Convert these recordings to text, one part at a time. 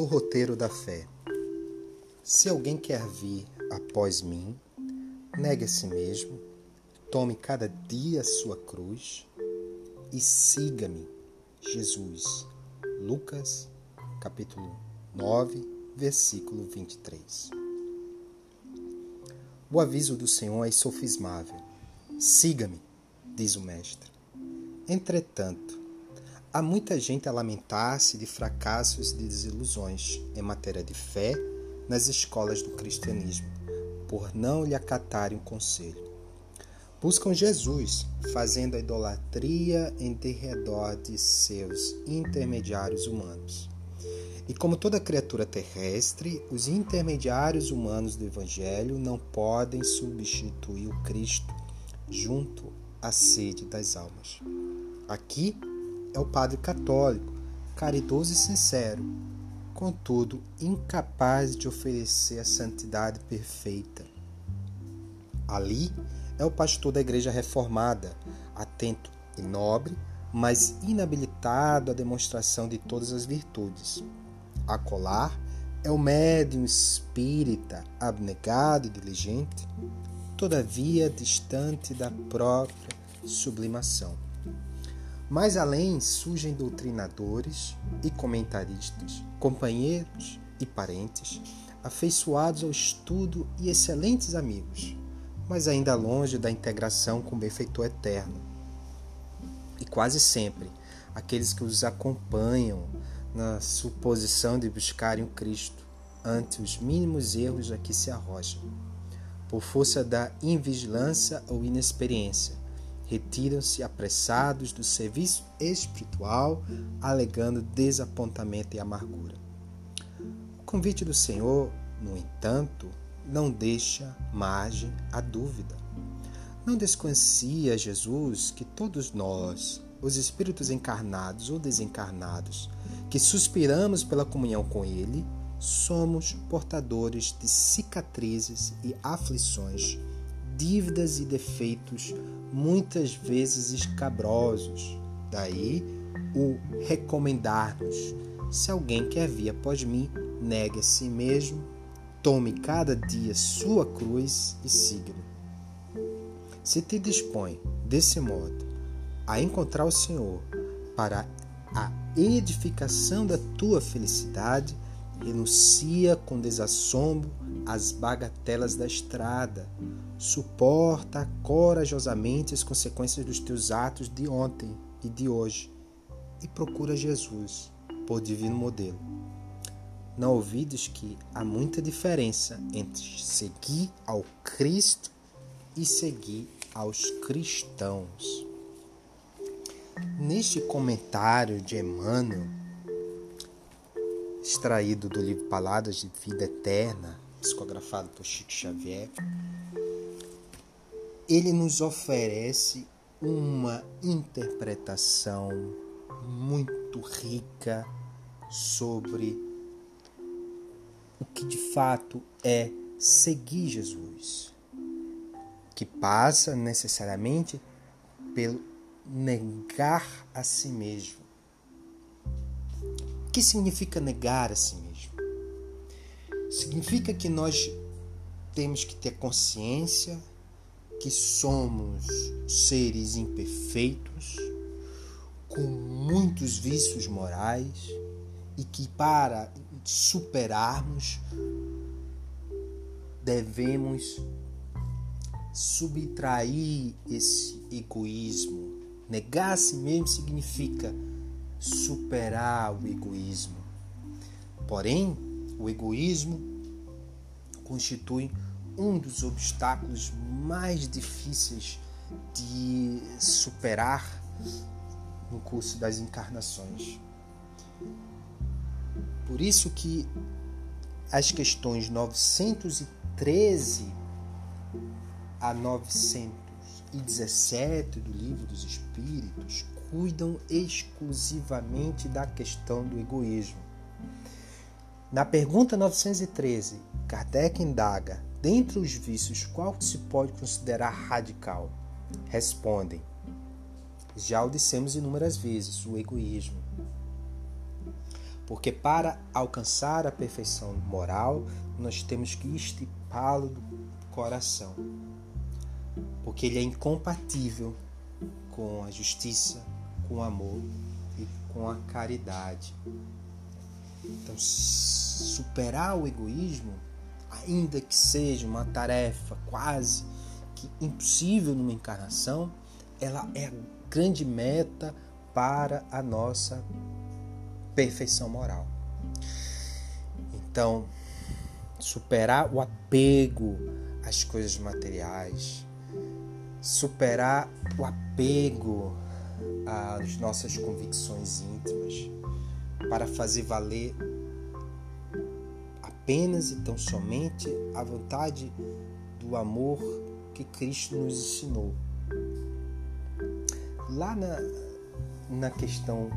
no roteiro da fé. Se alguém quer vir após mim, negue a si mesmo, tome cada dia a sua cruz e siga-me. Jesus. Lucas, capítulo 9, versículo 23. O aviso do Senhor é sofismável. Siga-me, diz o Mestre. Entretanto, Há muita gente a lamentar-se de fracassos e de desilusões em matéria de fé nas escolas do cristianismo, por não lhe acatarem o conselho. Buscam Jesus, fazendo a idolatria em derredor de seus intermediários humanos. E como toda criatura terrestre, os intermediários humanos do Evangelho não podem substituir o Cristo junto à sede das almas. Aqui, é o padre católico, caridoso e sincero, contudo incapaz de oferecer a santidade perfeita. Ali é o pastor da igreja reformada, atento e nobre, mas inabilitado à demonstração de todas as virtudes. Acolá é o médium espírita, abnegado e diligente, todavia distante da própria sublimação. Mais além surgem doutrinadores e comentaristas, companheiros e parentes, afeiçoados ao estudo e excelentes amigos, mas ainda longe da integração com o benfeitor eterno. E quase sempre, aqueles que os acompanham na suposição de buscarem o Cristo ante os mínimos erros a que se arrojam, por força da invigilância ou inexperiência, retiram-se apressados do serviço espiritual, alegando desapontamento e amargura. O convite do Senhor, no entanto, não deixa margem à dúvida. Não desconhecia Jesus que todos nós, os espíritos encarnados ou desencarnados, que suspiramos pela comunhão com Ele, somos portadores de cicatrizes e aflições dívidas e defeitos, muitas vezes escabrosos. Daí o recomendar-nos: se alguém quer vir após mim, negue a si mesmo, tome cada dia sua cruz e siga-me. Se te dispõe, desse modo, a encontrar o Senhor para a edificação da tua felicidade, renuncia com desassombro às bagatelas da estrada, Suporta corajosamente as consequências dos teus atos de ontem e de hoje e procura Jesus por divino modelo. Não ouvides que há muita diferença entre seguir ao Cristo e seguir aos cristãos. Neste comentário de Emmanuel, extraído do livro Palavras de Vida Eterna, psicografado por Chico Xavier, ele nos oferece uma interpretação muito rica sobre o que de fato é seguir Jesus, que passa necessariamente pelo negar a si mesmo. O que significa negar a si mesmo? Significa que nós temos que ter consciência que somos seres imperfeitos, com muitos vícios morais e que para superarmos devemos subtrair esse egoísmo. Negar a si mesmo significa superar o egoísmo. Porém, o egoísmo constitui um dos obstáculos mais difíceis de superar no curso das encarnações. Por isso que as questões 913 a 917 do Livro dos Espíritos cuidam exclusivamente da questão do egoísmo. Na pergunta 913, Kardec indaga Dentre os vícios, qual se pode considerar radical? Respondem: Já o dissemos inúmeras vezes, o egoísmo. Porque para alcançar a perfeição moral, nós temos que estipá-lo do coração. Porque ele é incompatível com a justiça, com amor e com a caridade. Então, superar o egoísmo, ainda que seja uma tarefa quase que impossível numa encarnação, ela é a grande meta para a nossa perfeição moral. Então, superar o apego às coisas materiais, superar o apego às nossas convicções íntimas, para fazer valer apenas e tão somente a vontade do amor que Cristo nos ensinou. Lá na, na questão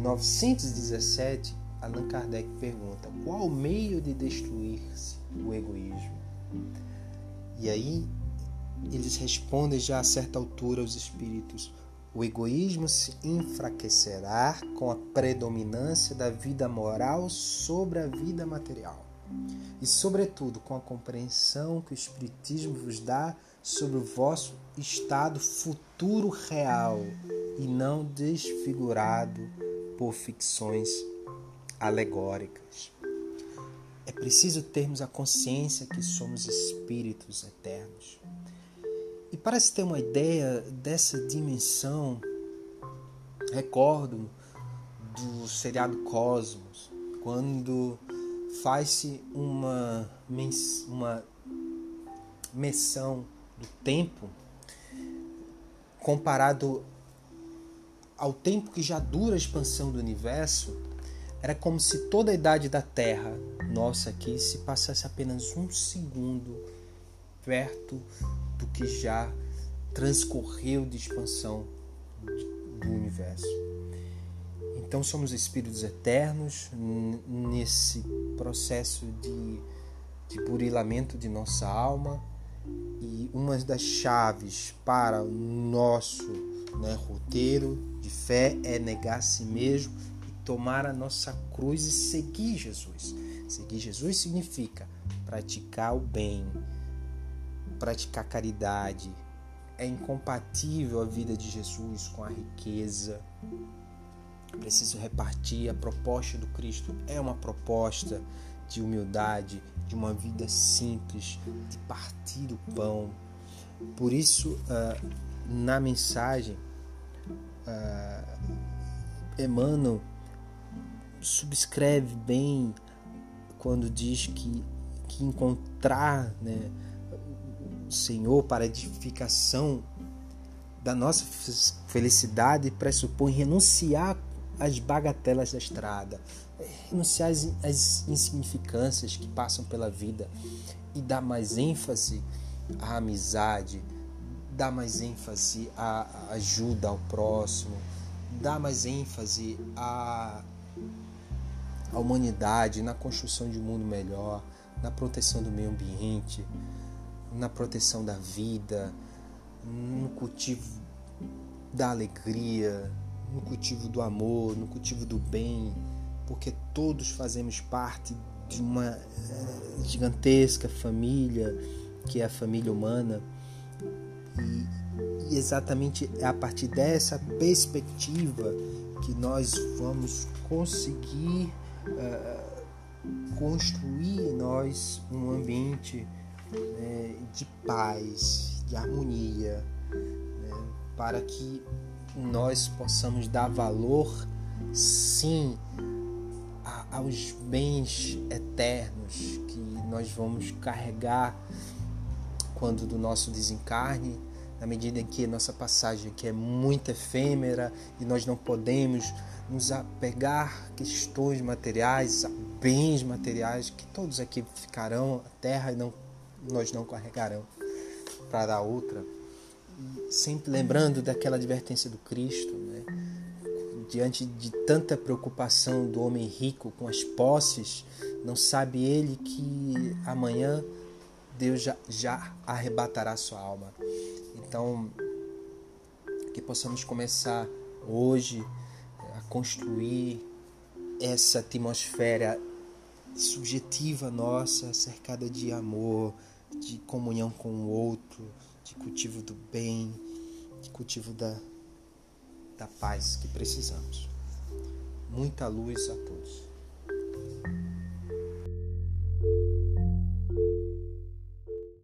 917, Allan Kardec pergunta: qual o meio de destruir-se o egoísmo? E aí eles respondem já a certa altura aos espíritos: o egoísmo se enfraquecerá com a predominância da vida moral sobre a vida material. E, sobretudo, com a compreensão que o Espiritismo vos dá sobre o vosso estado futuro real e não desfigurado por ficções alegóricas. É preciso termos a consciência que somos espíritos eternos. E para se ter uma ideia dessa dimensão, recordo do seriado Cosmos, quando faz-se uma, uma menção do tempo comparado ao tempo que já dura a expansão do universo, era como se toda a idade da Terra, nossa aqui, se passasse apenas um segundo perto do que já transcorreu de expansão do universo. Então somos espíritos eternos nesse processo de, de burilamento de nossa alma e uma das chaves para o nosso né, roteiro de fé é negar a si mesmo e tomar a nossa cruz e seguir Jesus. Seguir Jesus significa praticar o bem, praticar caridade. É incompatível a vida de Jesus com a riqueza. Preciso repartir. A proposta do Cristo é uma proposta de humildade, de uma vida simples, de partir o pão. Por isso, uh, na mensagem, uh, Emmanuel subscreve bem quando diz que, que encontrar né, o Senhor para edificação da nossa felicidade pressupõe renunciar às bagatelas da estrada, renunciar às, às insignificâncias que passam pela vida e dar mais ênfase à amizade, dar mais ênfase à ajuda ao próximo, dar mais ênfase à, à humanidade, na construção de um mundo melhor, na proteção do meio ambiente, na proteção da vida, no cultivo da alegria, no cultivo do amor, no cultivo do bem, porque todos fazemos parte de uma eh, gigantesca família que é a família humana. E, exatamente é a partir dessa perspectiva que nós vamos conseguir uh, construir em nós um ambiente né, de paz, de harmonia, né, para que nós possamos dar valor, sim, a, aos bens eternos que nós vamos carregar quando do nosso desencarne, na medida em que nossa passagem aqui é muito efêmera e nós não podemos nos apegar a questões materiais, a bens materiais, que todos aqui ficarão, a terra não, nós não carregarão para dar outra sempre lembrando daquela advertência do Cristo, né? diante de tanta preocupação do homem rico com as posses, não sabe ele que amanhã Deus já, já arrebatará sua alma. Então, que possamos começar hoje a construir essa atmosfera subjetiva nossa, cercada de amor, de comunhão com o outro, de cultivo do bem, de cultivo da, da paz que precisamos. Muita luz a todos.